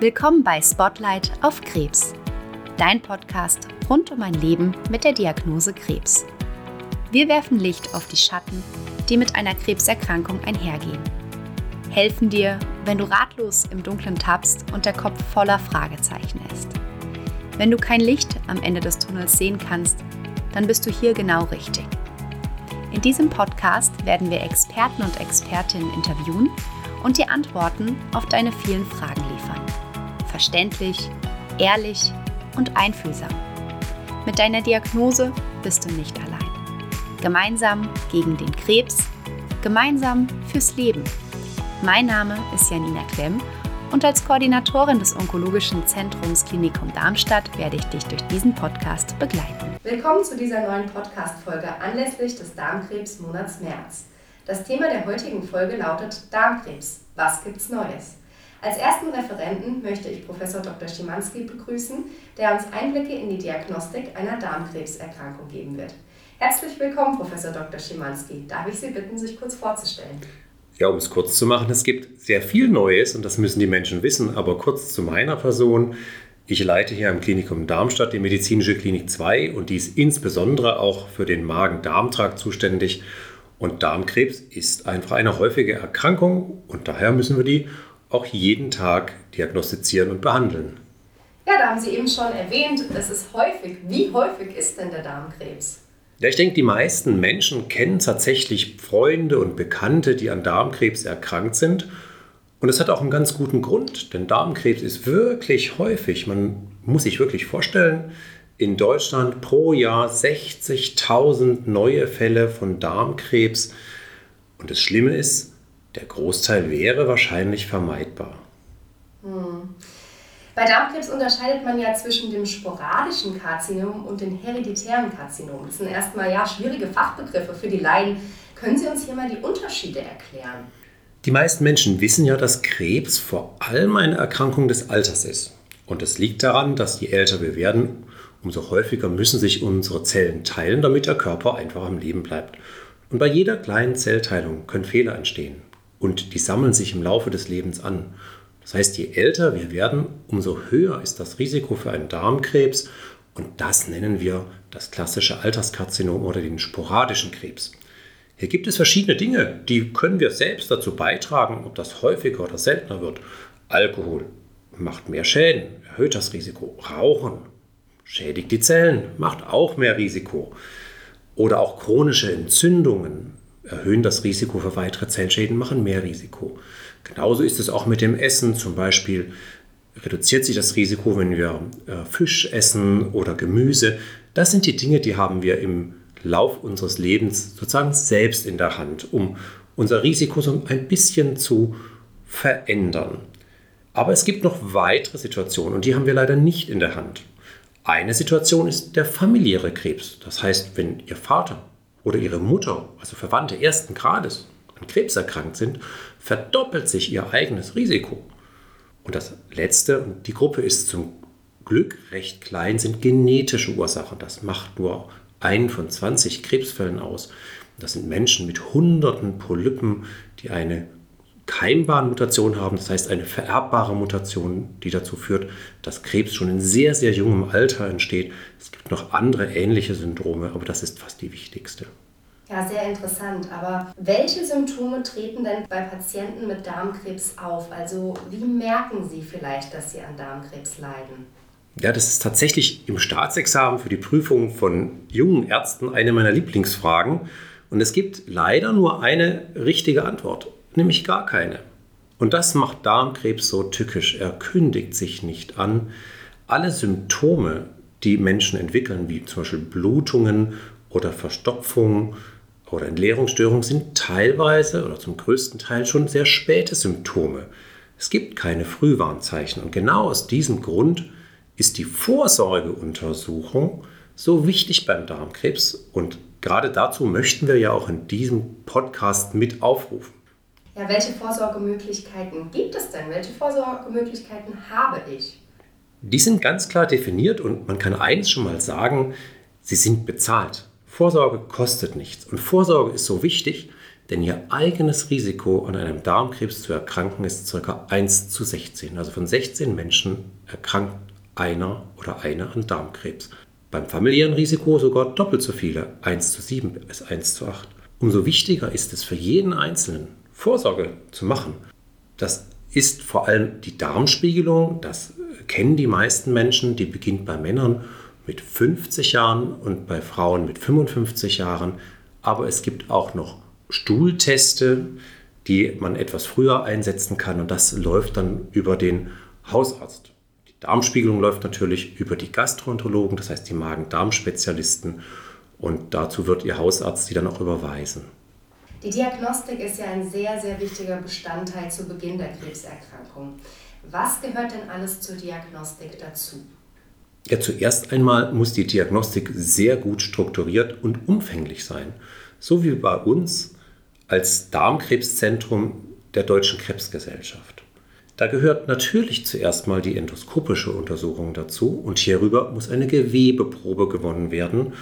Willkommen bei Spotlight auf Krebs, dein Podcast rund um ein Leben mit der Diagnose Krebs. Wir werfen Licht auf die Schatten, die mit einer Krebserkrankung einhergehen. Helfen dir, wenn du ratlos im Dunkeln tappst und der Kopf voller Fragezeichen ist. Wenn du kein Licht am Ende des Tunnels sehen kannst, dann bist du hier genau richtig. In diesem Podcast werden wir Experten und Expertinnen interviewen und dir Antworten auf deine vielen Fragen liefern verständlich, ehrlich und einfühlsam. Mit deiner Diagnose bist du nicht allein. Gemeinsam gegen den Krebs, gemeinsam fürs Leben. Mein Name ist Janina Klemm und als Koordinatorin des Onkologischen Zentrums Klinikum Darmstadt werde ich dich durch diesen Podcast begleiten. Willkommen zu dieser neuen Podcast-Folge anlässlich des Darmkrebsmonats März. Das Thema der heutigen Folge lautet Darmkrebs. Was gibt's Neues? Als ersten Referenten möchte ich Professor Dr. Schimanski begrüßen, der uns Einblicke in die Diagnostik einer Darmkrebserkrankung geben wird. Herzlich willkommen, Professor Dr. Schimanski. Darf ich Sie bitten, sich kurz vorzustellen? Ja, um es kurz zu machen, es gibt sehr viel Neues und das müssen die Menschen wissen, aber kurz zu meiner Person. Ich leite hier am Klinikum Darmstadt die medizinische Klinik 2 und die ist insbesondere auch für den Magen-Darm-Trakt zuständig. Und Darmkrebs ist einfach eine häufige Erkrankung und daher müssen wir die auch jeden Tag diagnostizieren und behandeln. Ja, da haben Sie eben schon erwähnt, es ist häufig. Wie häufig ist denn der Darmkrebs? Ja, ich denke, die meisten Menschen kennen tatsächlich Freunde und Bekannte, die an Darmkrebs erkrankt sind. Und es hat auch einen ganz guten Grund, denn Darmkrebs ist wirklich häufig. Man muss sich wirklich vorstellen, in Deutschland pro Jahr 60.000 neue Fälle von Darmkrebs. Und das Schlimme ist, der Großteil wäre wahrscheinlich vermeidbar. Hm. Bei Darmkrebs unterscheidet man ja zwischen dem sporadischen Karzinom und dem hereditären Karzinom. Das sind erstmal ja schwierige Fachbegriffe für die Laien. Können Sie uns hier mal die Unterschiede erklären? Die meisten Menschen wissen ja, dass Krebs vor allem eine Erkrankung des Alters ist. Und es liegt daran, dass je älter wir werden, umso häufiger müssen sich unsere Zellen teilen, damit der Körper einfach am Leben bleibt. Und bei jeder kleinen Zellteilung können Fehler entstehen und die sammeln sich im Laufe des Lebens an. Das heißt, je älter wir werden, umso höher ist das Risiko für einen Darmkrebs und das nennen wir das klassische Alterskarzinom oder den sporadischen Krebs. Hier gibt es verschiedene Dinge, die können wir selbst dazu beitragen, ob das häufiger oder seltener wird. Alkohol macht mehr Schäden, erhöht das Risiko. Rauchen schädigt die Zellen, macht auch mehr Risiko. Oder auch chronische Entzündungen erhöhen das Risiko für weitere Zellschäden, machen mehr Risiko. Genauso ist es auch mit dem Essen. Zum Beispiel reduziert sich das Risiko, wenn wir äh, Fisch essen oder Gemüse. Das sind die Dinge, die haben wir im Lauf unseres Lebens sozusagen selbst in der Hand, um unser Risiko so ein bisschen zu verändern. Aber es gibt noch weitere Situationen und die haben wir leider nicht in der Hand. Eine Situation ist der familiäre Krebs. Das heißt, wenn Ihr Vater oder ihre Mutter, also Verwandte ersten Grades, an Krebs erkrankt sind, verdoppelt sich ihr eigenes Risiko. Und das Letzte, und die Gruppe ist zum Glück recht klein, sind genetische Ursachen. Das macht nur einen von 20 Krebsfällen aus. Das sind Menschen mit hunderten Polypen, die eine Keimbahnmutation haben, das heißt eine vererbbare Mutation, die dazu führt, dass Krebs schon in sehr, sehr jungem Alter entsteht. Es gibt noch andere ähnliche Syndrome, aber das ist fast die wichtigste. Ja, sehr interessant. Aber welche Symptome treten denn bei Patienten mit Darmkrebs auf? Also wie merken Sie vielleicht, dass Sie an Darmkrebs leiden? Ja, das ist tatsächlich im Staatsexamen für die Prüfung von jungen Ärzten eine meiner Lieblingsfragen. Und es gibt leider nur eine richtige Antwort nämlich gar keine. Und das macht Darmkrebs so tückisch. Er kündigt sich nicht an. Alle Symptome, die Menschen entwickeln, wie zum Beispiel Blutungen oder Verstopfung oder Entleerungsstörungen, sind teilweise oder zum größten Teil schon sehr späte Symptome. Es gibt keine Frühwarnzeichen. Und genau aus diesem Grund ist die Vorsorgeuntersuchung so wichtig beim Darmkrebs. Und gerade dazu möchten wir ja auch in diesem Podcast mit aufrufen. Ja, welche Vorsorgemöglichkeiten gibt es denn? Welche Vorsorgemöglichkeiten habe ich? Die sind ganz klar definiert und man kann eins schon mal sagen, sie sind bezahlt. Vorsorge kostet nichts. Und Vorsorge ist so wichtig, denn ihr eigenes Risiko an einem Darmkrebs zu erkranken ist ca. 1 zu 16. Also von 16 Menschen erkrankt einer oder eine an Darmkrebs. Beim familiären Risiko sogar doppelt so viele, 1 zu 7 bis 1 zu 8. Umso wichtiger ist es für jeden Einzelnen, Vorsorge zu machen. Das ist vor allem die Darmspiegelung, das kennen die meisten Menschen, die beginnt bei Männern mit 50 Jahren und bei Frauen mit 55 Jahren. Aber es gibt auch noch Stuhlteste, die man etwas früher einsetzen kann und das läuft dann über den Hausarzt. Die Darmspiegelung läuft natürlich über die Gastroenterologen, das heißt die Magen-Darm-Spezialisten und dazu wird Ihr Hausarzt Sie dann auch überweisen. Die Diagnostik ist ja ein sehr, sehr wichtiger Bestandteil zu Beginn der Krebserkrankung. Was gehört denn alles zur Diagnostik dazu? Ja, zuerst einmal muss die Diagnostik sehr gut strukturiert und umfänglich sein. So wie bei uns als Darmkrebszentrum der Deutschen Krebsgesellschaft. Da gehört natürlich zuerst mal die endoskopische Untersuchung dazu und hierüber muss eine Gewebeprobe gewonnen werden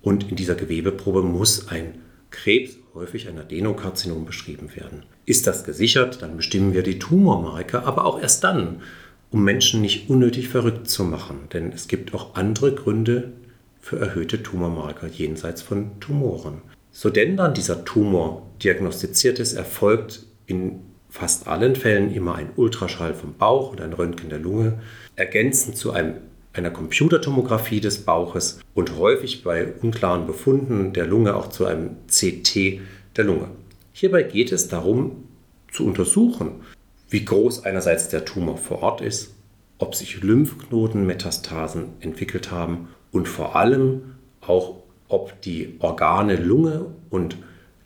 und in dieser Gewebeprobe muss ein Krebs, häufig ein Adenokarzinom, beschrieben werden. Ist das gesichert, dann bestimmen wir die Tumormarke, aber auch erst dann, um Menschen nicht unnötig verrückt zu machen, denn es gibt auch andere Gründe für erhöhte Tumormarker jenseits von Tumoren. So denn dann dieser Tumor diagnostiziert ist, erfolgt in fast allen Fällen immer ein Ultraschall vom Bauch und ein Röntgen der Lunge, ergänzend zu einem, einer Computertomographie des Bauches und häufig bei unklaren Befunden der Lunge auch zu einem CT der Lunge. Hierbei geht es darum zu untersuchen, wie groß einerseits der Tumor vor Ort ist, ob sich Lymphknotenmetastasen entwickelt haben und vor allem auch, ob die Organe Lunge und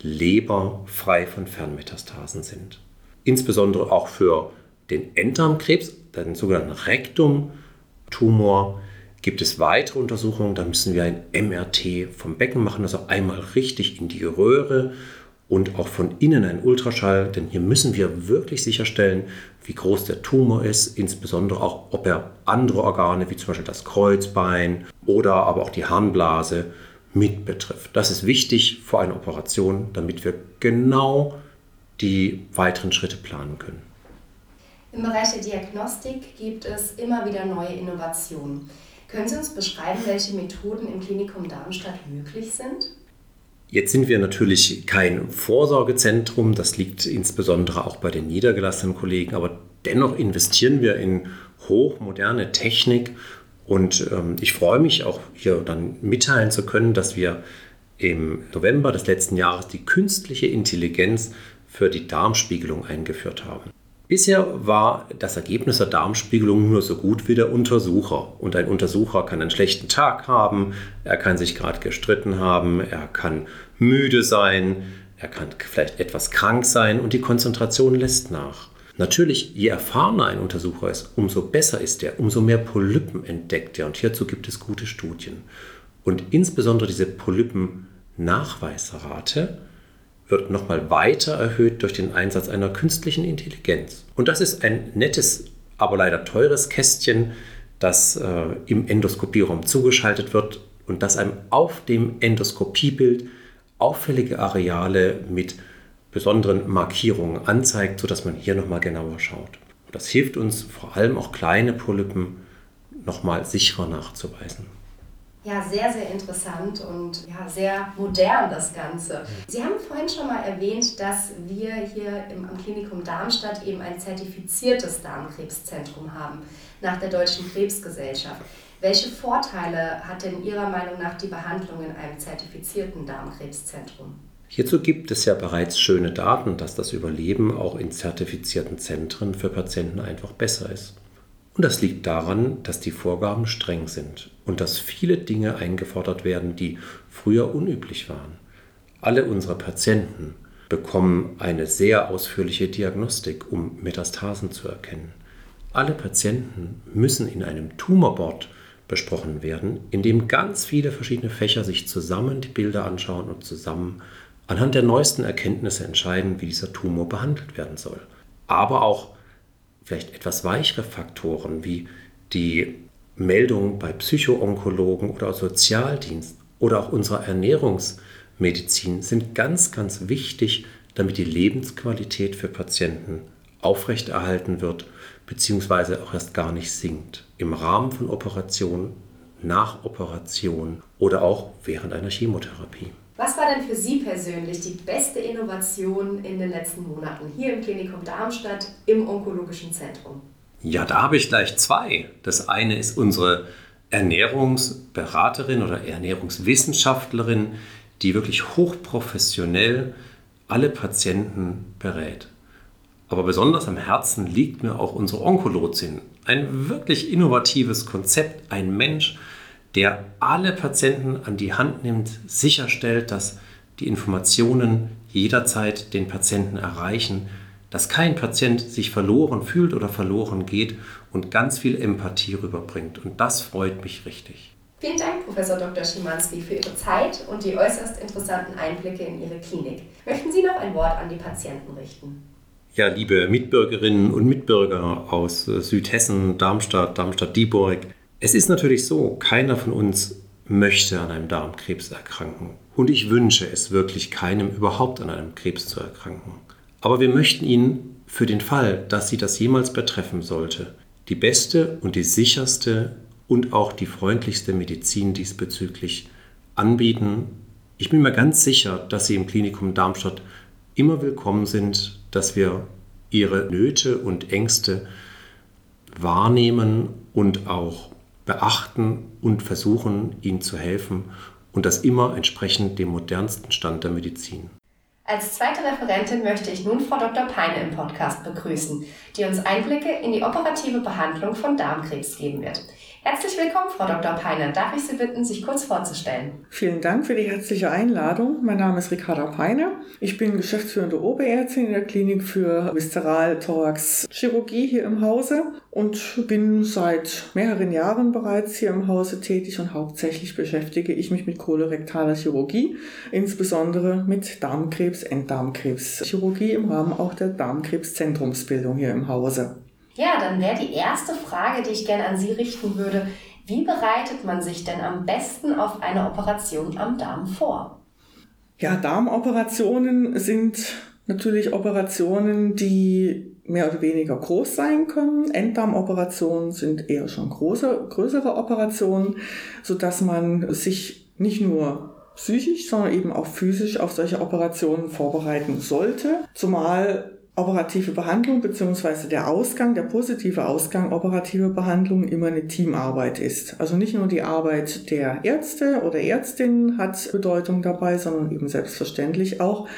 Leber frei von Fernmetastasen sind. Insbesondere auch für den Enddarmkrebs, den sogenannten Rektumtumor, gibt es weitere Untersuchungen. Da müssen wir ein MRT vom Becken machen, also einmal richtig in die Röhre und auch von innen ein Ultraschall, denn hier müssen wir wirklich sicherstellen, wie groß der Tumor ist, insbesondere auch, ob er andere Organe wie zum Beispiel das Kreuzbein oder aber auch die Harnblase mit betrifft. Das ist wichtig vor einer Operation, damit wir genau die weiteren Schritte planen können. Im Bereich der Diagnostik gibt es immer wieder neue Innovationen. Können Sie uns beschreiben, welche Methoden im Klinikum Darmstadt möglich sind? Jetzt sind wir natürlich kein Vorsorgezentrum, das liegt insbesondere auch bei den niedergelassenen Kollegen, aber dennoch investieren wir in hochmoderne Technik und ähm, ich freue mich auch hier dann mitteilen zu können, dass wir im November des letzten Jahres die künstliche Intelligenz für die Darmspiegelung eingeführt haben. Bisher war das Ergebnis der Darmspiegelung nur so gut wie der Untersucher. Und ein Untersucher kann einen schlechten Tag haben, er kann sich gerade gestritten haben, er kann müde sein, er kann vielleicht etwas krank sein und die Konzentration lässt nach. Natürlich, je erfahrener ein Untersucher ist, umso besser ist er, umso mehr Polypen entdeckt er. Und hierzu gibt es gute Studien. Und insbesondere diese Polypen-Nachweisrate wird nochmal weiter erhöht durch den Einsatz einer künstlichen Intelligenz. Und das ist ein nettes, aber leider teures Kästchen, das äh, im Endoskopieraum zugeschaltet wird und das einem auf dem Endoskopiebild auffällige Areale mit besonderen Markierungen anzeigt, sodass man hier nochmal genauer schaut. Das hilft uns vor allem auch kleine Polypen nochmal sicherer nachzuweisen. Ja, sehr, sehr interessant und ja, sehr modern das Ganze. Sie haben vorhin schon mal erwähnt, dass wir hier im, am Klinikum Darmstadt eben ein zertifiziertes Darmkrebszentrum haben, nach der Deutschen Krebsgesellschaft. Welche Vorteile hat denn Ihrer Meinung nach die Behandlung in einem zertifizierten Darmkrebszentrum? Hierzu gibt es ja bereits schöne Daten, dass das Überleben auch in zertifizierten Zentren für Patienten einfach besser ist. Und das liegt daran, dass die Vorgaben streng sind und dass viele Dinge eingefordert werden, die früher unüblich waren. Alle unsere Patienten bekommen eine sehr ausführliche Diagnostik, um Metastasen zu erkennen. Alle Patienten müssen in einem Tumorboard besprochen werden, in dem ganz viele verschiedene Fächer sich zusammen die Bilder anschauen und zusammen anhand der neuesten Erkenntnisse entscheiden, wie dieser Tumor behandelt werden soll. Aber auch vielleicht etwas weichere Faktoren wie die Meldung bei Psychoonkologen oder Sozialdienst oder auch unserer Ernährungsmedizin sind ganz, ganz wichtig, damit die Lebensqualität für Patienten aufrechterhalten wird, beziehungsweise auch erst gar nicht sinkt. Im Rahmen von Operationen, nach Operation oder auch während einer Chemotherapie. Was war denn für Sie persönlich die beste Innovation in den letzten Monaten hier im Klinikum Darmstadt im Onkologischen Zentrum? Ja, da habe ich gleich zwei. Das eine ist unsere Ernährungsberaterin oder Ernährungswissenschaftlerin, die wirklich hochprofessionell alle Patienten berät. Aber besonders am Herzen liegt mir auch unsere Onkologin. Ein wirklich innovatives Konzept, ein Mensch, der alle Patienten an die Hand nimmt, sicherstellt, dass die Informationen jederzeit den Patienten erreichen, dass kein Patient sich verloren fühlt oder verloren geht und ganz viel Empathie rüberbringt. Und das freut mich richtig. Vielen Dank, Professor Dr. Schimanski, für Ihre Zeit und die äußerst interessanten Einblicke in Ihre Klinik. Möchten Sie noch ein Wort an die Patienten richten? Ja, liebe Mitbürgerinnen und Mitbürger aus äh, Südhessen, Darmstadt, Darmstadt-Dieburg, es ist natürlich so, keiner von uns möchte an einem Darmkrebs erkranken. Und ich wünsche es wirklich keinem überhaupt an einem Krebs zu erkranken. Aber wir möchten Ihnen für den Fall, dass Sie das jemals betreffen sollte, die beste und die sicherste und auch die freundlichste Medizin diesbezüglich anbieten. Ich bin mir ganz sicher, dass Sie im Klinikum Darmstadt immer willkommen sind, dass wir Ihre Nöte und Ängste wahrnehmen und auch beachten und versuchen, ihnen zu helfen und das immer entsprechend dem modernsten Stand der Medizin. Als zweite Referentin möchte ich nun Frau Dr. Peine im Podcast begrüßen, die uns Einblicke in die operative Behandlung von Darmkrebs geben wird. Herzlich willkommen, Frau Dr. Peine. Darf ich Sie bitten, sich kurz vorzustellen? Vielen Dank für die herzliche Einladung. Mein Name ist Ricarda Peine. Ich bin geschäftsführende Oberärztin in der Klinik für Viszeral-Thorax-Chirurgie hier im Hause und bin seit mehreren Jahren bereits hier im Hause tätig und hauptsächlich beschäftige ich mich mit kolorektaler Chirurgie, insbesondere mit Darmkrebs, Enddarmkrebs-Chirurgie im Rahmen auch der Darmkrebszentrumsbildung hier im Hause. Ja, dann wäre die erste Frage, die ich gerne an Sie richten würde, wie bereitet man sich denn am besten auf eine Operation am Darm vor? Ja, Darmoperationen sind natürlich Operationen, die mehr oder weniger groß sein können. Enddarmoperationen sind eher schon große, größere Operationen, so dass man sich nicht nur psychisch, sondern eben auch physisch auf solche Operationen vorbereiten sollte. Zumal operative Behandlung beziehungsweise der Ausgang, der positive Ausgang operative Behandlung immer eine Teamarbeit ist. Also nicht nur die Arbeit der Ärzte oder Ärztin hat Bedeutung dabei, sondern eben selbstverständlich auch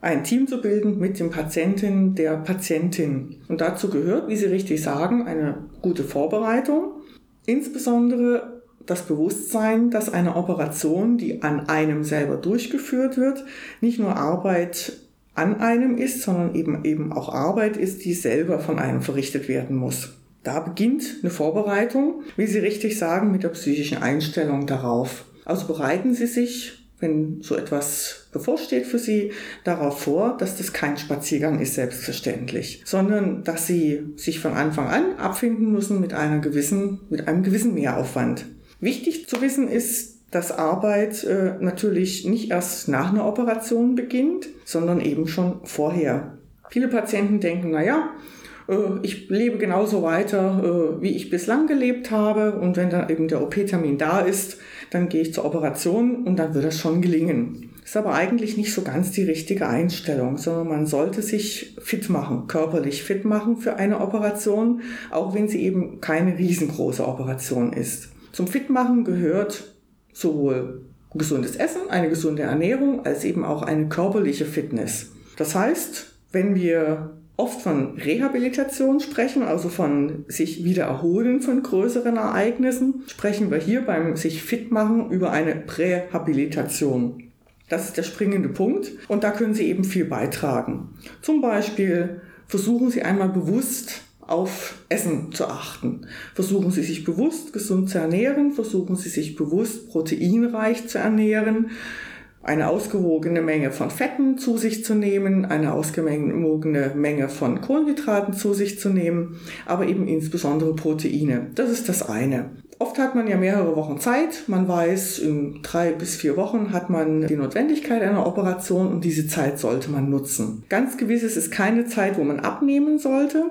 ein Team zu bilden mit dem Patienten, der Patientin. Und dazu gehört, wie Sie richtig sagen, eine gute Vorbereitung, insbesondere das Bewusstsein, dass eine Operation, die an einem selber durchgeführt wird, nicht nur Arbeit an einem ist, sondern eben eben auch Arbeit ist, die selber von einem verrichtet werden muss. Da beginnt eine Vorbereitung, wie Sie richtig sagen, mit der psychischen Einstellung darauf. Also bereiten Sie sich, wenn so etwas bevorsteht für Sie, darauf vor, dass das kein Spaziergang ist, selbstverständlich, sondern dass Sie sich von Anfang an abfinden müssen mit einer gewissen, mit einem gewissen Mehraufwand. Wichtig zu wissen ist, dass Arbeit äh, natürlich nicht erst nach einer Operation beginnt, sondern eben schon vorher. Viele Patienten denken, naja, äh, ich lebe genauso weiter, äh, wie ich bislang gelebt habe und wenn dann eben der OP-Termin da ist, dann gehe ich zur Operation und dann wird das schon gelingen. Ist aber eigentlich nicht so ganz die richtige Einstellung, sondern man sollte sich fit machen, körperlich fit machen für eine Operation, auch wenn sie eben keine riesengroße Operation ist. Zum Fitmachen gehört sowohl gesundes Essen, eine gesunde Ernährung, als eben auch eine körperliche Fitness. Das heißt, wenn wir oft von Rehabilitation sprechen, also von sich wieder erholen von größeren Ereignissen, sprechen wir hier beim sich fit machen über eine Prähabilitation. Das ist der springende Punkt und da können Sie eben viel beitragen. Zum Beispiel versuchen Sie einmal bewusst auf Essen zu achten. Versuchen Sie sich bewusst gesund zu ernähren, versuchen Sie sich bewusst proteinreich zu ernähren, eine ausgewogene Menge von Fetten zu sich zu nehmen, eine ausgewogene Menge von Kohlenhydraten zu sich zu nehmen, aber eben insbesondere Proteine. Das ist das eine. Oft hat man ja mehrere Wochen Zeit. Man weiß, in drei bis vier Wochen hat man die Notwendigkeit einer Operation und diese Zeit sollte man nutzen. Ganz gewiss ist es keine Zeit, wo man abnehmen sollte.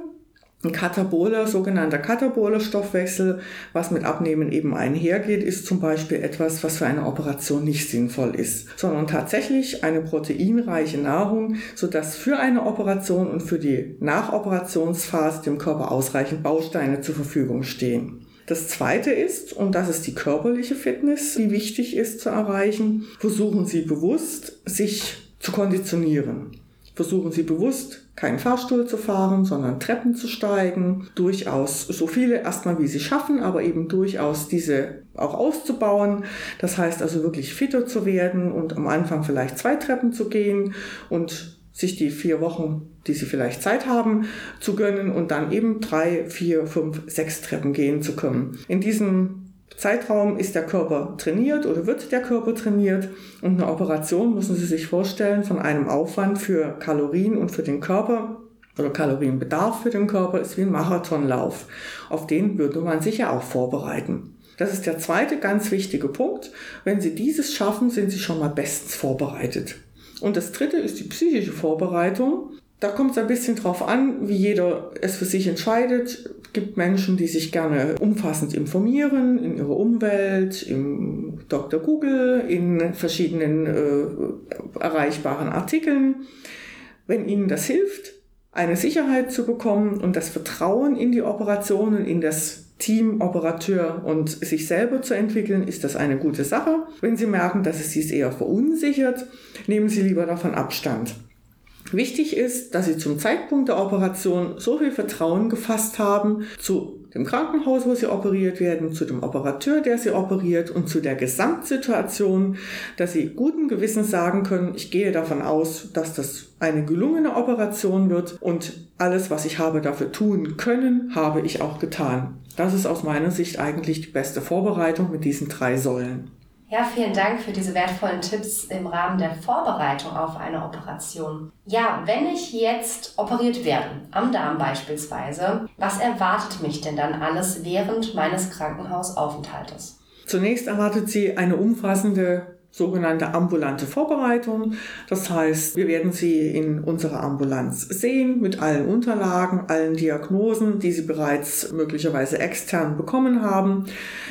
Ein kataboler, sogenannter kataboler Stoffwechsel, was mit Abnehmen eben einhergeht, ist zum Beispiel etwas, was für eine Operation nicht sinnvoll ist, sondern tatsächlich eine proteinreiche Nahrung, sodass für eine Operation und für die Nachoperationsphase dem Körper ausreichend Bausteine zur Verfügung stehen. Das zweite ist, und das ist die körperliche Fitness, die wichtig ist zu erreichen, versuchen Sie bewusst, sich zu konditionieren. Versuchen Sie bewusst, keinen Fahrstuhl zu fahren, sondern Treppen zu steigen, durchaus so viele erstmal wie sie schaffen, aber eben durchaus diese auch auszubauen. Das heißt also wirklich fitter zu werden und am Anfang vielleicht zwei Treppen zu gehen und sich die vier Wochen, die sie vielleicht Zeit haben, zu gönnen und dann eben drei, vier, fünf, sechs Treppen gehen zu können. In diesem Zeitraum ist der Körper trainiert oder wird der Körper trainiert und eine Operation müssen Sie sich vorstellen von einem Aufwand für Kalorien und für den Körper oder Kalorienbedarf für den Körper ist wie ein Marathonlauf. Auf den würde man sich ja auch vorbereiten. Das ist der zweite ganz wichtige Punkt. Wenn Sie dieses schaffen, sind Sie schon mal bestens vorbereitet. Und das dritte ist die psychische Vorbereitung. Da kommt es ein bisschen drauf an, wie jeder es für sich entscheidet. Es gibt Menschen, die sich gerne umfassend informieren in ihrer Umwelt, im Dr. Google, in verschiedenen äh, erreichbaren Artikeln. Wenn ihnen das hilft, eine Sicherheit zu bekommen und das Vertrauen in die Operationen, in das Team, Operateur und sich selber zu entwickeln, ist das eine gute Sache. Wenn Sie merken, dass es Sie eher verunsichert, nehmen Sie lieber davon Abstand. Wichtig ist, dass Sie zum Zeitpunkt der Operation so viel Vertrauen gefasst haben zu dem Krankenhaus, wo Sie operiert werden, zu dem Operateur, der Sie operiert und zu der Gesamtsituation, dass Sie guten Gewissens sagen können, ich gehe davon aus, dass das eine gelungene Operation wird und alles, was ich habe dafür tun können, habe ich auch getan. Das ist aus meiner Sicht eigentlich die beste Vorbereitung mit diesen drei Säulen. Ja, vielen Dank für diese wertvollen Tipps im Rahmen der Vorbereitung auf eine Operation. Ja, wenn ich jetzt operiert werde, am Darm beispielsweise, was erwartet mich denn dann alles während meines Krankenhausaufenthaltes? Zunächst erwartet Sie eine umfassende sogenannte ambulante Vorbereitung. Das heißt, wir werden sie in unserer Ambulanz sehen mit allen Unterlagen, allen Diagnosen, die sie bereits möglicherweise extern bekommen haben,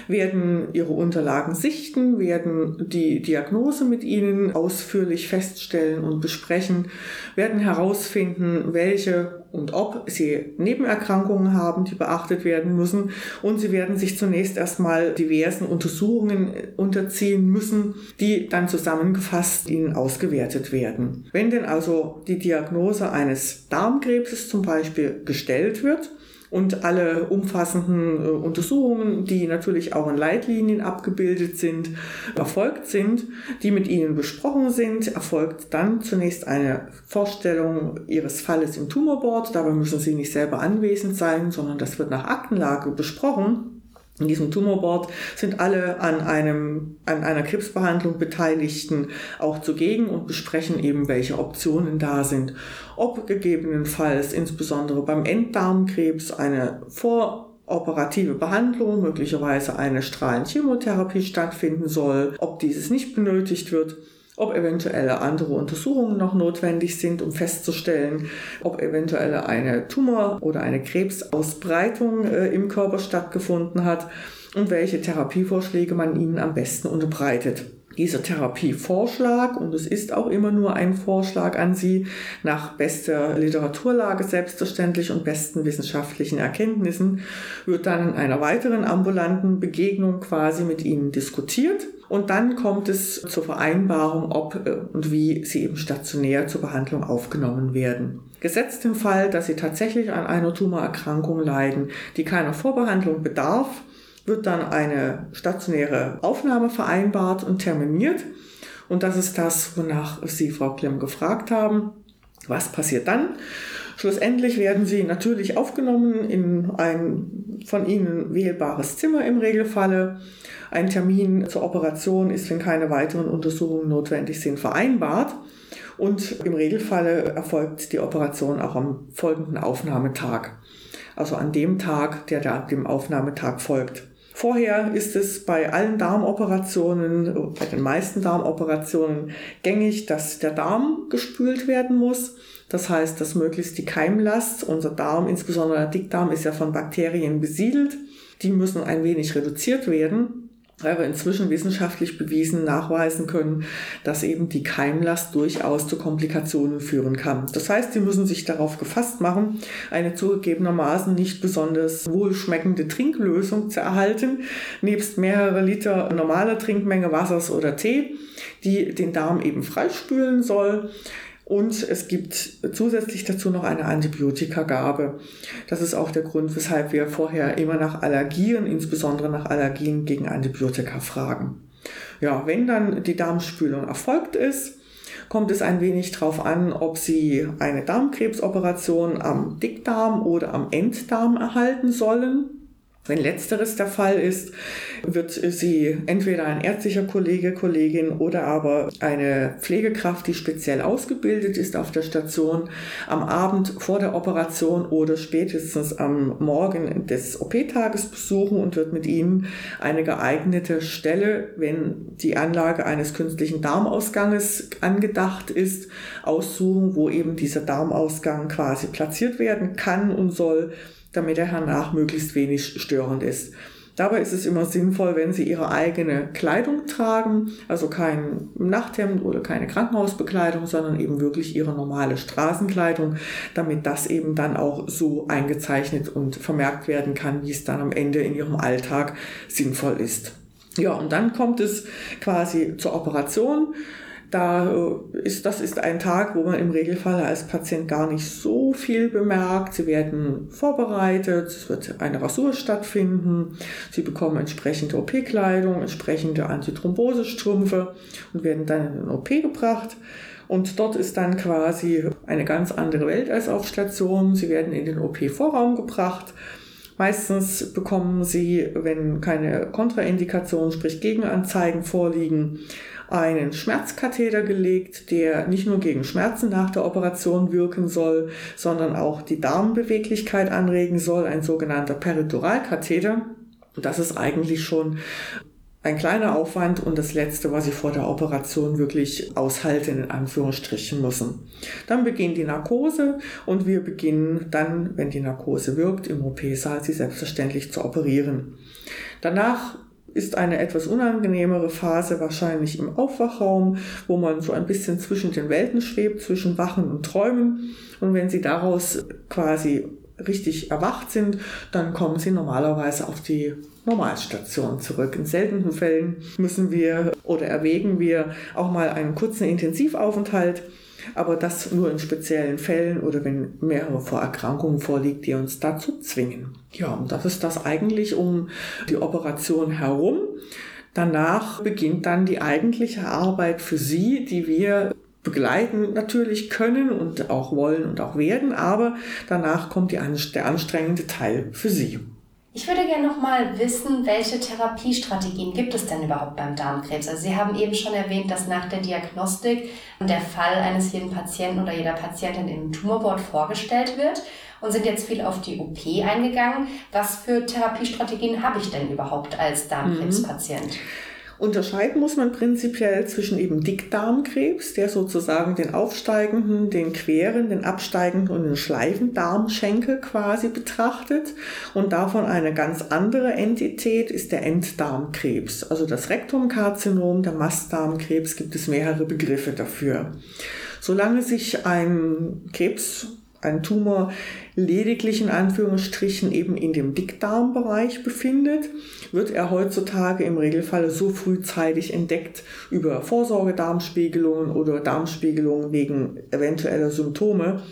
werden ihre Unterlagen sichten, werden die Diagnose mit ihnen ausführlich feststellen und besprechen, werden herausfinden, welche und ob sie Nebenerkrankungen haben, die beachtet werden müssen. Und sie werden sich zunächst erstmal diversen Untersuchungen unterziehen müssen, die dann zusammengefasst ihnen ausgewertet werden. Wenn denn also die Diagnose eines Darmkrebses zum Beispiel gestellt wird, und alle umfassenden äh, Untersuchungen, die natürlich auch in Leitlinien abgebildet sind, erfolgt sind, die mit Ihnen besprochen sind, erfolgt dann zunächst eine Vorstellung Ihres Falles im Tumorboard. Dabei müssen Sie nicht selber anwesend sein, sondern das wird nach Aktenlage besprochen. In diesem Tumorboard sind alle an, einem, an einer Krebsbehandlung Beteiligten auch zugegen und besprechen eben, welche Optionen da sind. Ob gegebenenfalls insbesondere beim Enddarmkrebs eine voroperative Behandlung, möglicherweise eine Strahlenchemotherapie stattfinden soll, ob dieses nicht benötigt wird ob eventuelle andere Untersuchungen noch notwendig sind, um festzustellen, ob eventuell eine Tumor- oder eine Krebsausbreitung äh, im Körper stattgefunden hat und welche Therapievorschläge man ihnen am besten unterbreitet dieser Therapievorschlag, und es ist auch immer nur ein Vorschlag an Sie, nach bester Literaturlage selbstverständlich und besten wissenschaftlichen Erkenntnissen, wird dann in einer weiteren ambulanten Begegnung quasi mit Ihnen diskutiert. Und dann kommt es zur Vereinbarung, ob äh, und wie Sie eben stationär zur Behandlung aufgenommen werden. Gesetzt im Fall, dass Sie tatsächlich an einer Tumorerkrankung leiden, die keiner Vorbehandlung bedarf, wird dann eine stationäre Aufnahme vereinbart und terminiert. Und das ist das, wonach Sie, Frau Klemm, gefragt haben. Was passiert dann? Schlussendlich werden Sie natürlich aufgenommen in ein von Ihnen wählbares Zimmer im Regelfalle. Ein Termin zur Operation ist, wenn keine weiteren Untersuchungen notwendig sind, vereinbart. Und im Regelfalle erfolgt die Operation auch am folgenden Aufnahmetag. Also an dem Tag, der dem Aufnahmetag folgt. Vorher ist es bei allen Darmoperationen, bei den meisten Darmoperationen gängig, dass der Darm gespült werden muss. Das heißt, dass möglichst die Keimlast, unser Darm, insbesondere der Dickdarm, ist ja von Bakterien besiedelt. Die müssen ein wenig reduziert werden weil wir inzwischen wissenschaftlich bewiesen nachweisen können, dass eben die Keimlast durchaus zu Komplikationen führen kann. Das heißt, Sie müssen sich darauf gefasst machen, eine zugegebenermaßen nicht besonders wohlschmeckende Trinklösung zu erhalten, nebst mehrere Liter normaler Trinkmenge Wassers oder Tee, die den Darm eben freispülen soll. Und es gibt zusätzlich dazu noch eine Antibiotikagabe. Das ist auch der Grund, weshalb wir vorher immer nach Allergien, insbesondere nach Allergien gegen Antibiotika fragen. Ja, wenn dann die Darmspülung erfolgt ist, kommt es ein wenig darauf an, ob Sie eine Darmkrebsoperation am Dickdarm oder am Enddarm erhalten sollen. Wenn letzteres der Fall ist, wird sie entweder ein ärztlicher Kollege, Kollegin oder aber eine Pflegekraft, die speziell ausgebildet ist auf der Station, am Abend vor der Operation oder spätestens am Morgen des OP-Tages besuchen und wird mit ihnen eine geeignete Stelle, wenn die Anlage eines künstlichen Darmausganges angedacht ist, aussuchen, wo eben dieser Darmausgang quasi platziert werden kann und soll damit er hernach möglichst wenig störend ist. Dabei ist es immer sinnvoll, wenn Sie Ihre eigene Kleidung tragen, also kein Nachthemd oder keine Krankenhausbekleidung, sondern eben wirklich Ihre normale Straßenkleidung, damit das eben dann auch so eingezeichnet und vermerkt werden kann, wie es dann am Ende in Ihrem Alltag sinnvoll ist. Ja, und dann kommt es quasi zur Operation. Da äh, ist, das ist ein Tag, wo man im Regelfall als Patient gar nicht so viel bemerkt. Sie werden vorbereitet, es wird eine Rasur stattfinden, sie bekommen entsprechende OP-Kleidung, entsprechende Antithrombosestrümpfe und werden dann in den OP gebracht. Und dort ist dann quasi eine ganz andere Welt als auf Station. Sie werden in den OP-Vorraum gebracht. Meistens bekommen sie, wenn keine Kontraindikationen, sprich Gegenanzeigen vorliegen, einen Schmerzkatheter gelegt, der nicht nur gegen Schmerzen nach der Operation wirken soll, sondern auch die Darmbeweglichkeit anregen soll, ein sogenannter Perituralkatheter. Das ist eigentlich schon ein kleiner Aufwand und das Letzte, was sie vor der Operation wirklich aushalten, in Anführungsstrichen müssen. Dann beginnt die Narkose und wir beginnen dann, wenn die Narkose wirkt, im OP-Saal sie selbstverständlich zu operieren. Danach ist eine etwas unangenehmere Phase wahrscheinlich im Aufwachraum, wo man so ein bisschen zwischen den Welten schwebt, zwischen Wachen und Träumen. Und wenn Sie daraus quasi richtig erwacht sind, dann kommen Sie normalerweise auf die Normalstation zurück. In seltenen Fällen müssen wir oder erwägen wir auch mal einen kurzen Intensivaufenthalt aber das nur in speziellen Fällen oder wenn mehrere Vorerkrankungen vorliegen, die uns dazu zwingen. Ja, und das ist das eigentlich um die Operation herum. Danach beginnt dann die eigentliche Arbeit für Sie, die wir begleiten natürlich können und auch wollen und auch werden, aber danach kommt die, der anstrengende Teil für Sie. Ich würde gerne noch mal wissen, welche Therapiestrategien gibt es denn überhaupt beim Darmkrebs? Also Sie haben eben schon erwähnt, dass nach der Diagnostik der Fall eines jeden Patienten oder jeder Patientin im Tumorboard vorgestellt wird und sind jetzt viel auf die OP eingegangen. Was für Therapiestrategien habe ich denn überhaupt als Darmkrebspatient? Mhm. Unterscheiden muss man prinzipiell zwischen eben Dickdarmkrebs, der sozusagen den aufsteigenden, den queren, den absteigenden und den schleifenden Darmschenkel quasi betrachtet. Und davon eine ganz andere Entität ist der Enddarmkrebs. Also das Rektumkarzinom, der Mastdarmkrebs, gibt es mehrere Begriffe dafür. Solange sich ein Krebs ein Tumor lediglich in Anführungsstrichen eben in dem Dickdarmbereich befindet, wird er heutzutage im Regelfall so frühzeitig entdeckt über Vorsorgedarmspiegelungen oder Darmspiegelungen wegen eventueller Symptome,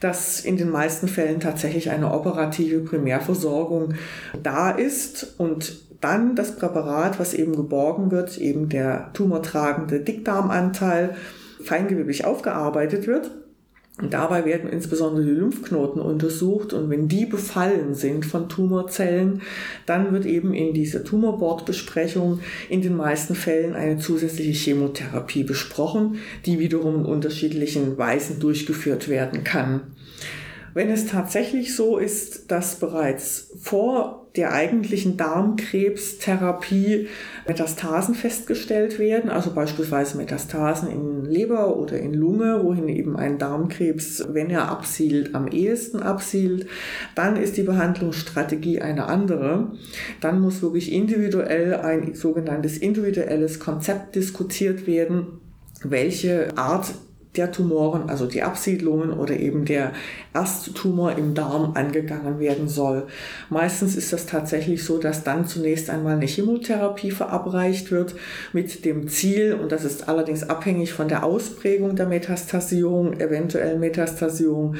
dass in den meisten Fällen tatsächlich eine operative Primärversorgung da ist und dann das Präparat, was eben geborgen wird, eben der tumortragende Dickdarmanteil, feingewebig aufgearbeitet wird und dabei werden insbesondere die Lymphknoten untersucht und wenn die befallen sind von Tumorzellen, dann wird eben in dieser Tumorbordbesprechung in den meisten Fällen eine zusätzliche Chemotherapie besprochen, die wiederum in unterschiedlichen Weisen durchgeführt werden kann. Wenn es tatsächlich so ist, dass bereits vor der eigentlichen Darmkrebstherapie Metastasen festgestellt werden, also beispielsweise Metastasen in Leber oder in Lunge, wohin eben ein Darmkrebs, wenn er absiedelt, am ehesten absiedelt, dann ist die Behandlungsstrategie eine andere. Dann muss wirklich individuell ein sogenanntes individuelles Konzept diskutiert werden, welche Art der Tumoren, also die Absiedlungen oder eben der Ersttumor im Darm angegangen werden soll. Meistens ist das tatsächlich so, dass dann zunächst einmal eine Chemotherapie verabreicht wird mit dem Ziel, und das ist allerdings abhängig von der Ausprägung der Metastasierung, eventuell Metastasierung,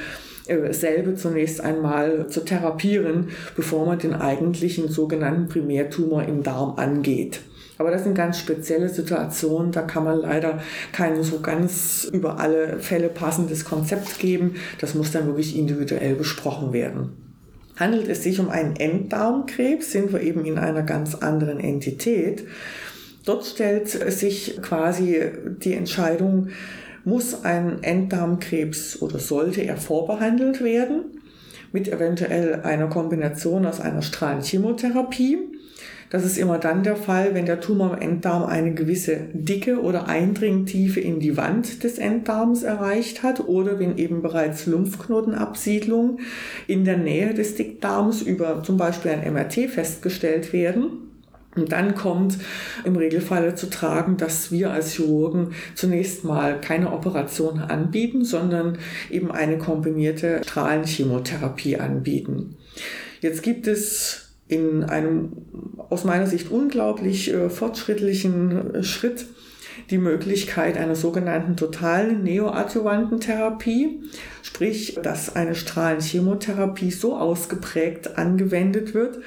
äh, selbe zunächst einmal zu therapieren, bevor man den eigentlichen sogenannten Primärtumor im Darm angeht. Aber das sind ganz spezielle Situationen, da kann man leider kein so ganz über alle Fälle passendes Konzept geben. Das muss dann wirklich individuell besprochen werden. Handelt es sich um einen Enddarmkrebs, sind wir eben in einer ganz anderen Entität. Dort stellt sich quasi die Entscheidung, muss ein Enddarmkrebs oder sollte er vorbehandelt werden mit eventuell einer Kombination aus einer Strahlenchemotherapie das ist immer dann der Fall, wenn der Tumor im Enddarm eine gewisse Dicke oder Eindringtiefe in die Wand des Enddarms erreicht hat oder wenn eben bereits Lymphknotenabsiedlungen in der Nähe des Dickdarms über zum Beispiel ein MRT festgestellt werden. Und dann kommt im Regelfall zu tragen, dass wir als Chirurgen zunächst mal keine Operation anbieten, sondern eben eine kombinierte Strahlenchemotherapie anbieten. Jetzt gibt es in einem aus meiner Sicht unglaublich äh, fortschrittlichen äh, Schritt die Möglichkeit einer sogenannten totalen neoadjuvanten Therapie, sprich, dass eine Strahlenchemotherapie so ausgeprägt angewendet wird,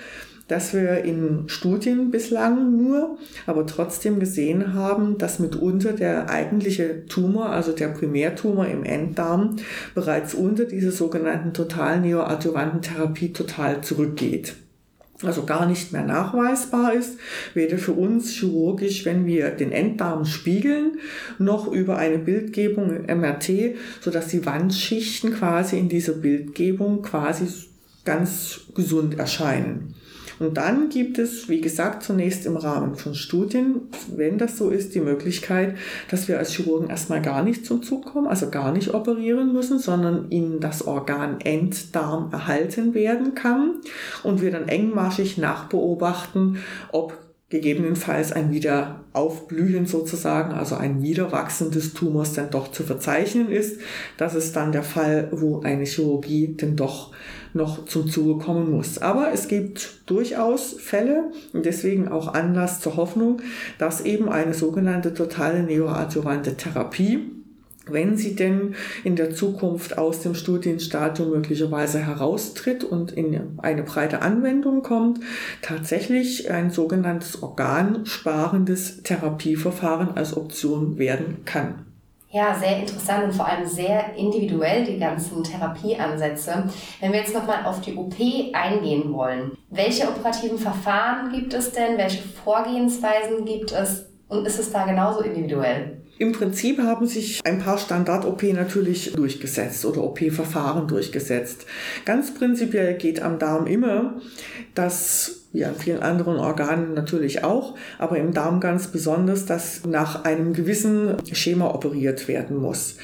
dass wir in Studien bislang nur, aber trotzdem gesehen haben, dass mitunter der eigentliche Tumor, also der Primärtumor im Enddarm, bereits unter diese sogenannten total neoadjuvanten Therapie total zurückgeht also gar nicht mehr nachweisbar ist, weder für uns chirurgisch, wenn wir den Enddarm spiegeln, noch über eine Bildgebung MRT, sodass die Wandschichten quasi in dieser Bildgebung quasi ganz gesund erscheinen. Und dann gibt es, wie gesagt, zunächst im Rahmen von Studien, wenn das so ist, die Möglichkeit, dass wir als Chirurgen erstmal gar nicht zum Zug kommen, also gar nicht operieren müssen, sondern ihnen das Organ Enddarm erhalten werden kann und wir dann engmaschig nachbeobachten, ob gegebenenfalls ein Wiederaufblühen sozusagen, also ein Wiederwachsen des Tumors dann doch zu verzeichnen ist. Das ist dann der Fall, wo eine Chirurgie denn doch noch zum Zuge kommen muss. Aber es gibt durchaus Fälle und deswegen auch Anlass zur Hoffnung, dass eben eine sogenannte totale neoadjuvante Therapie wenn sie denn in der Zukunft aus dem Studienstadium möglicherweise heraustritt und in eine breite Anwendung kommt, tatsächlich ein sogenanntes organsparendes Therapieverfahren als Option werden kann. Ja, sehr interessant und vor allem sehr individuell die ganzen Therapieansätze. Wenn wir jetzt nochmal auf die OP eingehen wollen, welche operativen Verfahren gibt es denn? Welche Vorgehensweisen gibt es? Und ist es da genauso individuell? Im Prinzip haben sich ein paar Standard-OP natürlich durchgesetzt oder OP-Verfahren durchgesetzt. Ganz prinzipiell geht am Darm immer, dass wie an vielen anderen Organen natürlich auch, aber im Darm ganz besonders, dass nach einem gewissen Schema operiert werden muss.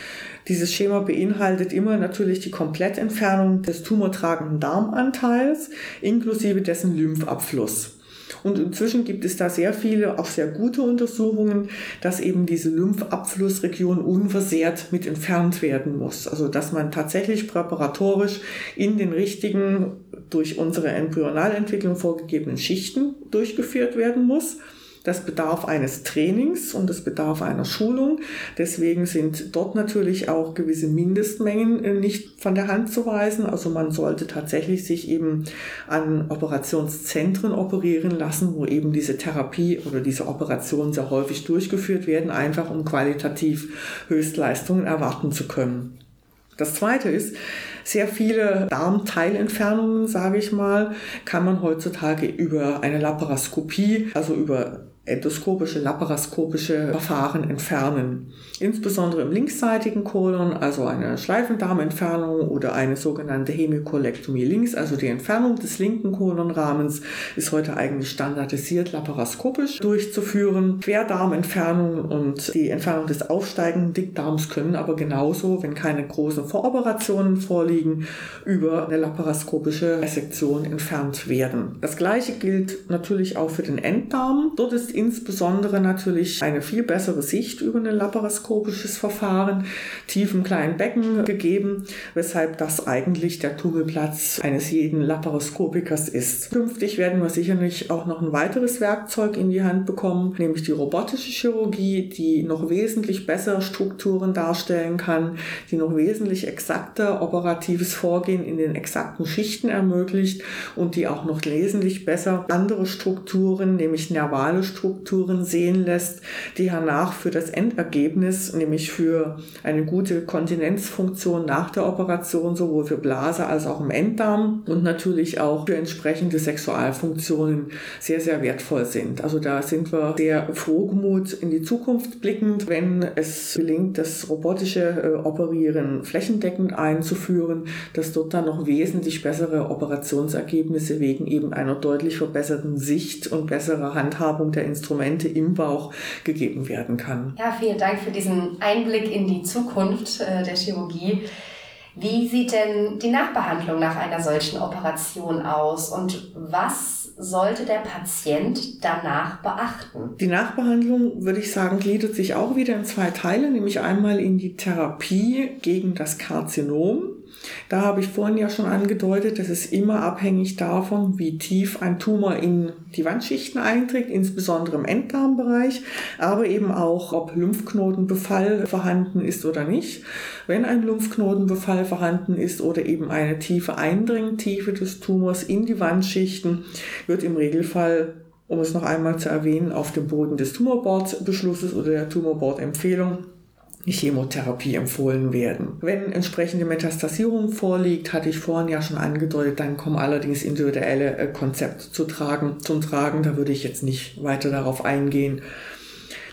Dieses Schema beinhaltet immer natürlich die Komplettentfernung des tumortragenden Darmanteils inklusive dessen Lymphabfluss. Und inzwischen gibt es da sehr viele, auch sehr gute Untersuchungen, dass eben diese Lymphabflussregion unversehrt mit entfernt werden muss. Also dass man tatsächlich präparatorisch in den richtigen, durch unsere Embryonalentwicklung vorgegebenen Schichten durchgeführt werden muss. Das bedarf eines Trainings und es bedarf einer Schulung. Deswegen sind dort natürlich auch gewisse Mindestmengen äh, nicht von der Hand zu weisen. Also man sollte tatsächlich sich eben an Operationszentren operieren lassen, wo eben diese Therapie oder diese Operationen sehr häufig durchgeführt werden, einfach um qualitativ Höchstleistungen erwarten zu können. Das zweite ist, sehr viele Darmteilentfernungen, sage ich mal, kann man heutzutage über eine Laparoskopie, also über endoskopische, laparoskopische Verfahren entfernen. Insbesondere im linksseitigen Kolon, also eine Schleifendarmentfernung oder eine sogenannte Hemikolektomie links, also die Entfernung des linken Kolonrahmens, ist heute eigentlich standardisiert laparoskopisch durchzuführen. Querdarmentfernung und die Entfernung des aufsteigenden Dickdarms können aber genauso, wenn keine großen Voroperationen vorliegen, über eine laparoskopische Resektion entfernt werden. Das gleiche gilt natürlich auch für den Enddarm. Dort ist insbesondere natürlich eine viel bessere Sicht über ein laparoskopisches Verfahren, tief im kleinen Becken gegeben, weshalb das eigentlich der Tummelplatz eines jeden Laparoskopikers ist. Künftig werden wir sicherlich auch noch ein weiteres Werkzeug in die Hand bekommen, nämlich die robotische Chirurgie, die noch wesentlich bessere Strukturen darstellen kann, die noch wesentlich exakter operatives Vorgehen in den exakten Schichten ermöglicht und die auch noch wesentlich besser andere Strukturen, nämlich nervale Strukturen sehen lässt, die hernach für das Endergebnis, nämlich für eine gute Kontinenzfunktion nach der Operation, sowohl für Blase als auch im Enddarm und natürlich auch für entsprechende Sexualfunktionen sehr, sehr wertvoll sind. Also da sind wir sehr frohgemut in die Zukunft blickend, wenn es gelingt, das robotische äh, Operieren flächendeckend einzuführen, dass dort dann noch wesentlich bessere Operationsergebnisse wegen eben einer deutlich verbesserten Sicht und besserer Handhabung der Instrumente im Bauch gegeben werden kann. Ja, vielen Dank für diesen Einblick in die Zukunft äh, der Chirurgie. Wie sieht denn die Nachbehandlung nach einer solchen Operation aus und was sollte der Patient danach beachten? Die Nachbehandlung, würde ich sagen, gliedert sich auch wieder in zwei Teile, nämlich einmal in die Therapie gegen das Karzinom da habe ich vorhin ja schon angedeutet, dass es immer abhängig davon, wie tief ein Tumor in die Wandschichten einträgt, insbesondere im Enddarmbereich, aber eben auch, ob Lymphknotenbefall vorhanden ist oder nicht. Wenn ein Lymphknotenbefall vorhanden ist oder eben eine tiefe Eindringtiefe des Tumors in die Wandschichten, wird im Regelfall um es noch einmal zu erwähnen, auf dem Boden des Tumorboard-Beschlusses oder der Tumorboard-Empfehlung Chemotherapie empfohlen werden. Wenn entsprechende Metastasierung vorliegt, hatte ich vorhin ja schon angedeutet, dann kommen allerdings individuelle äh, Konzepte zu tragen, zum Tragen. Da würde ich jetzt nicht weiter darauf eingehen.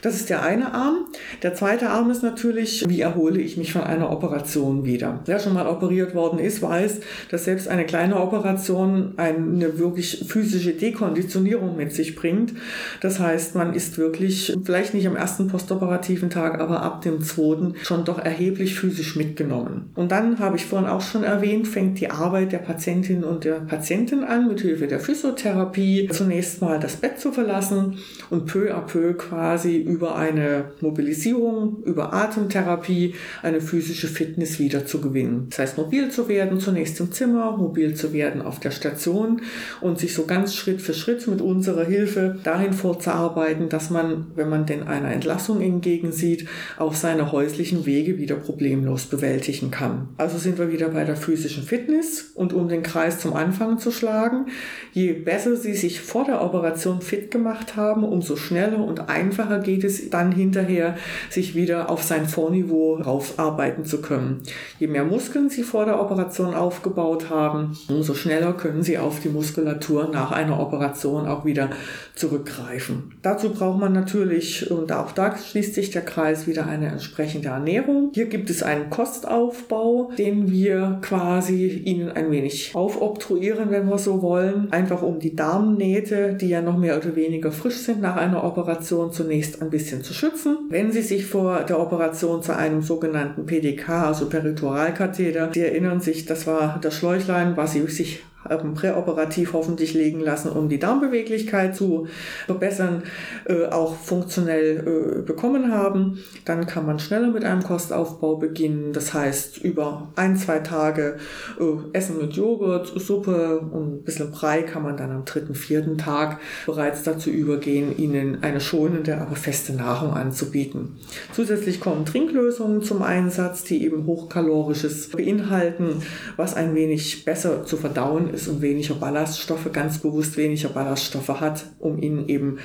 Das ist der eine Arm. Der zweite Arm ist natürlich, wie erhole ich mich von einer Operation wieder. Wer schon mal operiert worden ist, weiß, dass selbst eine kleine Operation eine wirklich physische Dekonditionierung mit sich bringt. Das heißt, man ist wirklich vielleicht nicht am ersten postoperativen Tag, aber ab dem zweiten schon doch erheblich physisch mitgenommen. Und dann habe ich vorhin auch schon erwähnt, fängt die Arbeit der Patientin und der Patientin an, mit Hilfe der Physiotherapie zunächst mal das Bett zu verlassen und peu à peu quasi über eine Mobilisierung, über Atemtherapie eine physische Fitness wiederzugewinnen. Das heißt, mobil zu werden, zunächst im Zimmer, mobil zu werden auf der Station und sich so ganz Schritt für Schritt mit unserer Hilfe dahin vorzuarbeiten, dass man, wenn man denn einer Entlassung entgegensieht, auch seine häuslichen Wege wieder problemlos bewältigen kann. Also sind wir wieder bei der physischen Fitness und um den Kreis zum Anfang zu schlagen, je besser Sie sich vor der Operation fit gemacht haben, umso schneller und einfacher geht es dann hinterher, sich wieder auf sein Vorniveau raufarbeiten zu können. Je mehr Muskeln Sie vor der Operation aufgebaut haben, umso schneller können Sie auf die Muskulatur nach einer Operation auch wieder zurückgreifen. Dazu braucht man natürlich, und auch da schließt sich der Kreis, wieder eine entsprechende Ernährung. Hier gibt es einen Kostaufbau, den wir quasi Ihnen ein wenig aufobtruieren, wenn wir so wollen, einfach um die Darmnähte, die ja noch mehr oder weniger frisch sind nach einer Operation, zunächst ein bisschen zu schützen. Wenn Sie sich vor der Operation zu einem sogenannten PDK, also Peritoralkatheter, Sie erinnern sich, das war das Schläuchlein, was Sie sich präoperativ hoffentlich legen lassen, um die Darmbeweglichkeit zu verbessern, äh, auch funktionell äh, bekommen haben. Dann kann man schneller mit einem Kostaufbau beginnen. Das heißt, über ein, zwei Tage äh, Essen mit Joghurt, Suppe und ein bisschen Brei kann man dann am dritten, vierten Tag bereits dazu übergehen, ihnen eine schonende, aber feste Nahrung anzubieten. Zusätzlich kommen Trinklösungen zum Einsatz, die eben hochkalorisches beinhalten, was ein wenig besser zu verdauen ist und weniger Ballaststoffe, ganz bewusst weniger Ballaststoffe hat, um ihnen eben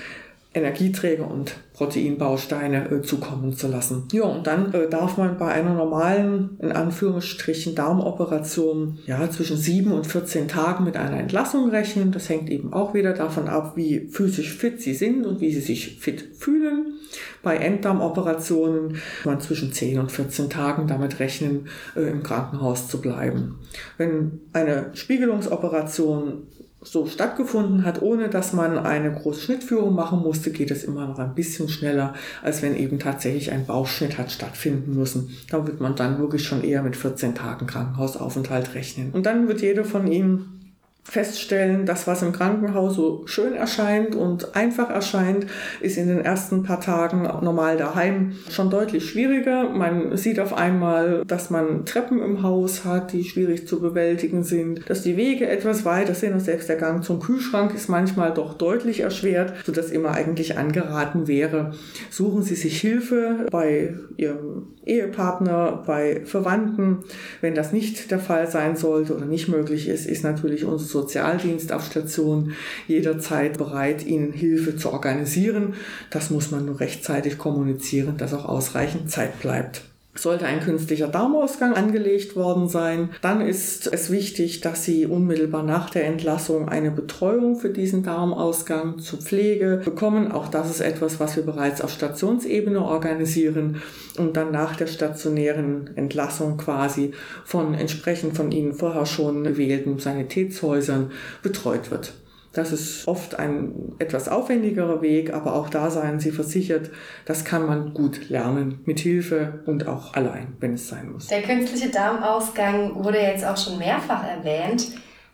Energieträger und Proteinbausteine äh, zukommen zu lassen. Ja, und dann äh, darf man bei einer normalen, in Anführungsstrichen, Darmoperation ja, zwischen 7 und 14 Tagen mit einer Entlassung rechnen. Das hängt eben auch wieder davon ab, wie physisch fit sie sind und wie sie sich fit fühlen. Bei Enddarmoperationen kann man zwischen 10 und 14 Tagen damit rechnen, äh, im Krankenhaus zu bleiben. Wenn eine Spiegelungsoperation so stattgefunden hat, ohne dass man eine große Schnittführung machen musste, geht es immer noch ein bisschen schneller, als wenn eben tatsächlich ein Bauchschnitt hat stattfinden müssen. Da wird man dann wirklich schon eher mit 14 Tagen Krankenhausaufenthalt rechnen. Und dann wird jeder von Ihnen feststellen, das, was im Krankenhaus so schön erscheint und einfach erscheint, ist in den ersten paar Tagen normal daheim schon deutlich schwieriger. Man sieht auf einmal, dass man Treppen im Haus hat, die schwierig zu bewältigen sind, dass die Wege etwas weiter sind und selbst der Gang zum Kühlschrank ist manchmal doch deutlich erschwert, sodass immer eigentlich angeraten wäre, suchen Sie sich Hilfe bei Ihrem Ehepartner, bei Verwandten. Wenn das nicht der Fall sein sollte oder nicht möglich ist, ist natürlich unser Sozialdienst auf Station jederzeit bereit, Ihnen Hilfe zu organisieren. Das muss man nur rechtzeitig kommunizieren, dass auch ausreichend Zeit bleibt. Sollte ein künstlicher Darmausgang angelegt worden sein, dann ist es wichtig, dass Sie unmittelbar nach der Entlassung eine Betreuung für diesen Darmausgang zur Pflege bekommen. Auch das ist etwas, was wir bereits auf Stationsebene organisieren und dann nach der stationären Entlassung quasi von entsprechend von Ihnen vorher schon gewählten Sanitätshäusern betreut wird. Das ist oft ein etwas aufwendigerer Weg, aber auch da seien Sie versichert, das kann man gut lernen, mit Hilfe und auch allein, wenn es sein muss. Der künstliche Darmausgang wurde jetzt auch schon mehrfach erwähnt.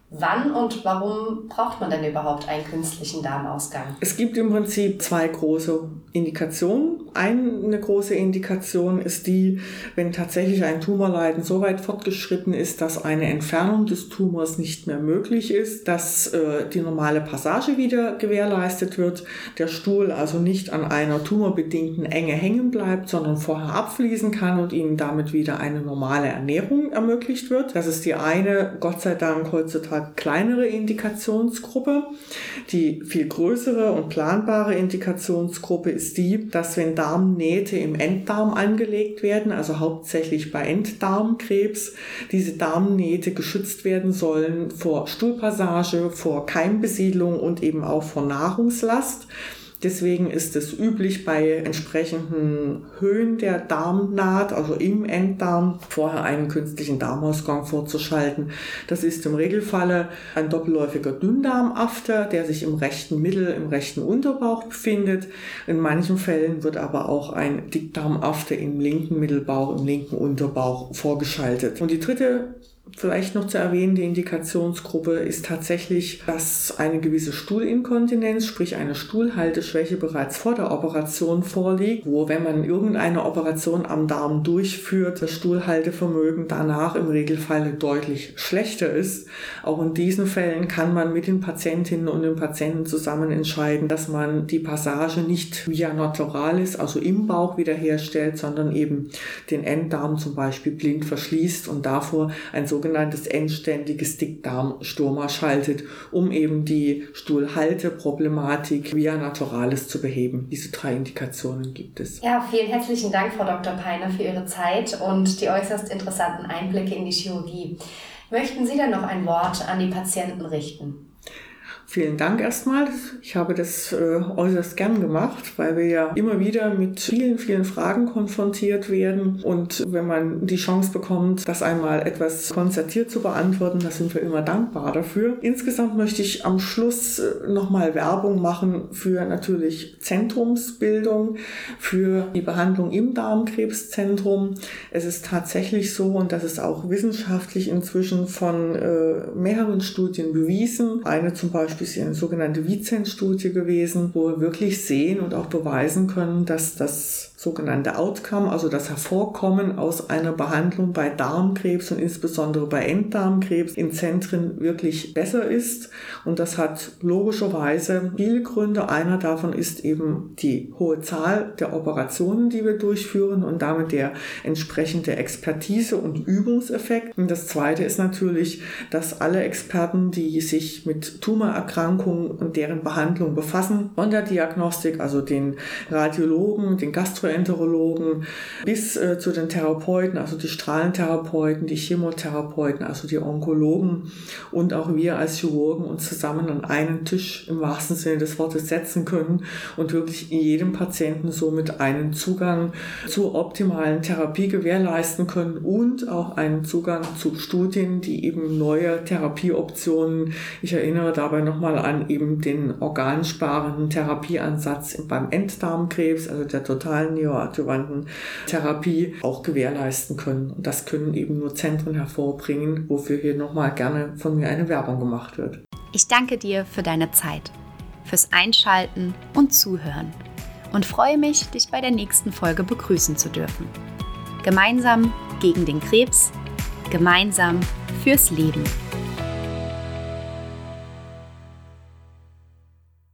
Wann und warum braucht man denn überhaupt einen künstlichen Darmausgang? Es gibt im Prinzip zwei große Indikationen. Eine große Indikation ist die, wenn tatsächlich ein Tumorleiden so weit fortgeschritten ist, dass eine Entfernung des Tumors nicht mehr möglich ist, dass äh, die normale Passage wieder gewährleistet wird, der Stuhl also nicht an einer tumorbedingten Enge hängen bleibt, sondern vorher abfließen kann und ihnen damit wieder eine normale Ernährung ermöglicht wird. Das ist die eine, Gott sei Dank heutzutage kleinere Indikationsgruppe. Die viel größere und planbare Indikationsgruppe ist die, dass wenn Darmnähte im Enddarm angelegt werden, also hauptsächlich bei Enddarmkrebs, diese Darmnähte geschützt werden sollen vor Stuhlpassage, vor Keimbesiedlung und eben auch vor Nahrungslast. Deswegen ist es üblich, bei entsprechenden Höhen der Darmnaht, also im Enddarm, vorher einen künstlichen Darmausgang vorzuschalten. Das ist im Regelfalle ein doppelläufiger Dünndarmafter, der sich im rechten Mittel, im rechten Unterbauch befindet. In manchen Fällen wird aber auch ein Dickdarmafter im linken Mittelbauch, im linken Unterbauch vorgeschaltet. Und die dritte Vielleicht noch zu erwähnen, die Indikationsgruppe ist tatsächlich, dass eine gewisse Stuhlinkontinenz, sprich eine Stuhlhalteschwäche bereits vor der Operation vorliegt, wo wenn man irgendeine Operation am Darm durchführt, das Stuhlhaltevermögen danach im Regelfall deutlich schlechter ist. Auch in diesen Fällen kann man mit den Patientinnen und den Patienten zusammen entscheiden, dass man die Passage nicht via naturalis, also im Bauch wiederherstellt, sondern eben den Enddarm zum Beispiel blind verschließt und davor ein so sogenanntes endständiges Dickdarmstoma schaltet, um eben die Stuhlhalteproblematik via Naturalis zu beheben. Diese drei Indikationen gibt es. Ja, vielen herzlichen Dank, Frau Dr. Peiner, für Ihre Zeit und die äußerst interessanten Einblicke in die Chirurgie. Möchten Sie denn noch ein Wort an die Patienten richten? Vielen Dank erstmal. Ich habe das äh, äußerst gern gemacht, weil wir ja immer wieder mit vielen, vielen Fragen konfrontiert werden. Und wenn man die Chance bekommt, das einmal etwas konzertiert zu beantworten, da sind wir immer dankbar dafür. Insgesamt möchte ich am Schluss äh, nochmal Werbung machen für natürlich Zentrumsbildung, für die Behandlung im Darmkrebszentrum. Es ist tatsächlich so, und das ist auch wissenschaftlich inzwischen von äh, mehreren Studien bewiesen. Eine zum Beispiel Beispiel eine sogenannte Vizenz-Studie gewesen, wo wir wirklich sehen und auch beweisen können, dass das sogenannte Outcome, also das Hervorkommen aus einer Behandlung bei Darmkrebs und insbesondere bei Enddarmkrebs in Zentren wirklich besser ist. Und das hat logischerweise viele Gründe. Einer davon ist eben die hohe Zahl der Operationen, die wir durchführen und damit der entsprechende Expertise und Übungseffekt. Und das zweite ist natürlich, dass alle Experten, die sich mit Tumorerkrankungen und deren Behandlung befassen, von der Diagnostik, also den Radiologen, den Gastroenterologen, bis äh, zu den Therapeuten, also die Strahlentherapeuten, die Chemotherapeuten, also die Onkologen und auch wir als Chirurgen uns zusammen an einen Tisch im wahrsten Sinne des Wortes setzen können und wirklich jedem Patienten somit einen Zugang zur optimalen Therapie gewährleisten können und auch einen Zugang zu Studien, die eben neue Therapieoptionen, ich erinnere dabei nochmal an eben den organsparenden Therapieansatz beim Enddarmkrebs, also der totalen neoadjuvanten Therapie, auch gewährleisten können. Und das können eben nur Zentren hervorbringen, wofür hier nochmal gerne von mir eine Werbung gemacht wird. Ich danke dir für deine Zeit, fürs Einschalten und Zuhören und freue mich, dich bei der nächsten Folge begrüßen zu dürfen. Gemeinsam gegen den Krebs, gemeinsam fürs Leben.